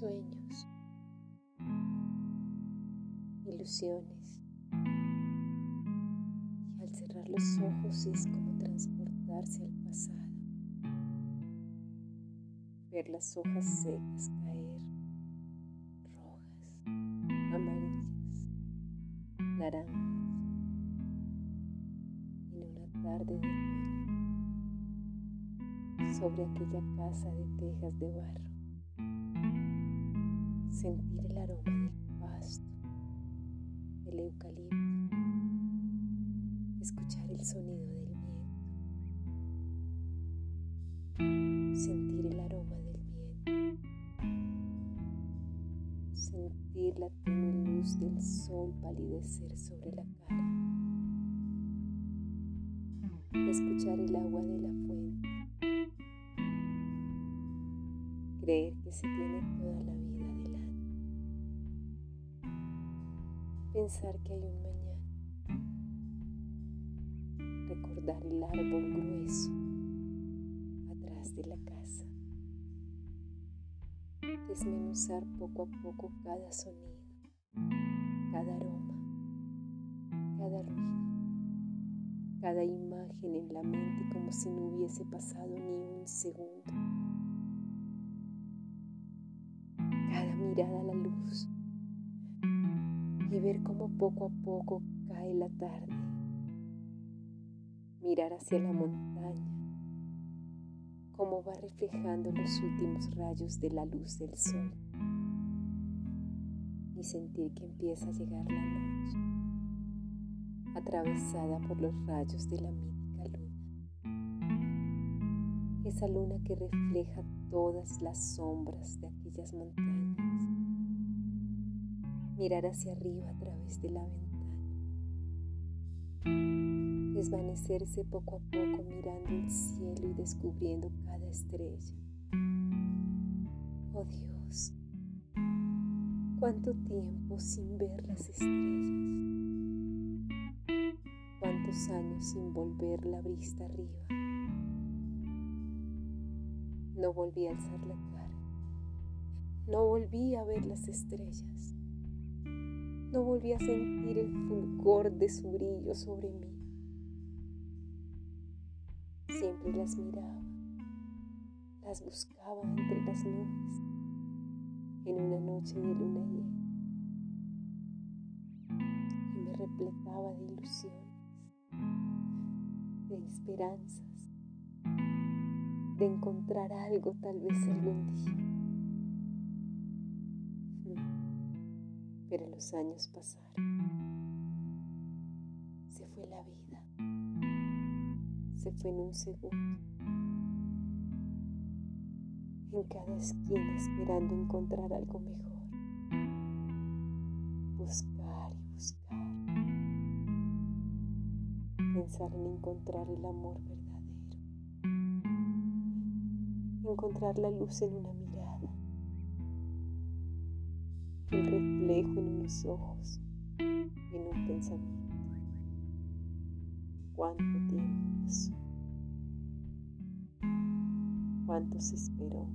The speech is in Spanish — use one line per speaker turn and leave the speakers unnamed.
sueños, ilusiones. Y al cerrar los ojos es como transportarse al pasado, ver las hojas secas caer, rojas, amarillas, naranjas, en una tarde de otoño sobre aquella casa de tejas de barro sentir el aroma del pasto, del eucalipto, escuchar el sonido del viento, sentir el aroma del viento, sentir la tenue luz del sol palidecer sobre la cara, escuchar el agua de la fuente, creer que se tiene toda la vida pensar que hay un mañana, recordar el árbol grueso atrás de la casa, desmenuzar poco a poco cada sonido, cada aroma, cada ruido, cada imagen en la mente como si no hubiese pasado ni un segundo, cada mirada a la luz ver cómo poco a poco cae la tarde. Mirar hacia la montaña, cómo va reflejando los últimos rayos de la luz del sol. Y sentir que empieza a llegar la noche, atravesada por los rayos de la mítica luna. Esa luna que refleja todas las sombras de aquellas montañas mirar hacia arriba a través de la ventana, desvanecerse poco a poco mirando el cielo y descubriendo cada estrella. Oh Dios, cuánto tiempo sin ver las estrellas, cuántos años sin volver la vista arriba. No volví a alzar la cara, no volví a ver las estrellas no volví a sentir el fulgor de su brillo sobre mí. Siempre las miraba, las buscaba entre las nubes, en una noche de luna llena, y me repletaba de ilusiones, de esperanzas, de encontrar algo tal vez algún día. Pero los años pasaron. Se fue la vida. Se fue en un segundo. En cada esquina esperando encontrar algo mejor. Buscar y buscar. Pensar en encontrar el amor verdadero. Encontrar la luz en una mirada el reflejo en unos ojos, en un pensamiento. ¿Cuánto tiempo pasó? ¿Cuánto se esperó?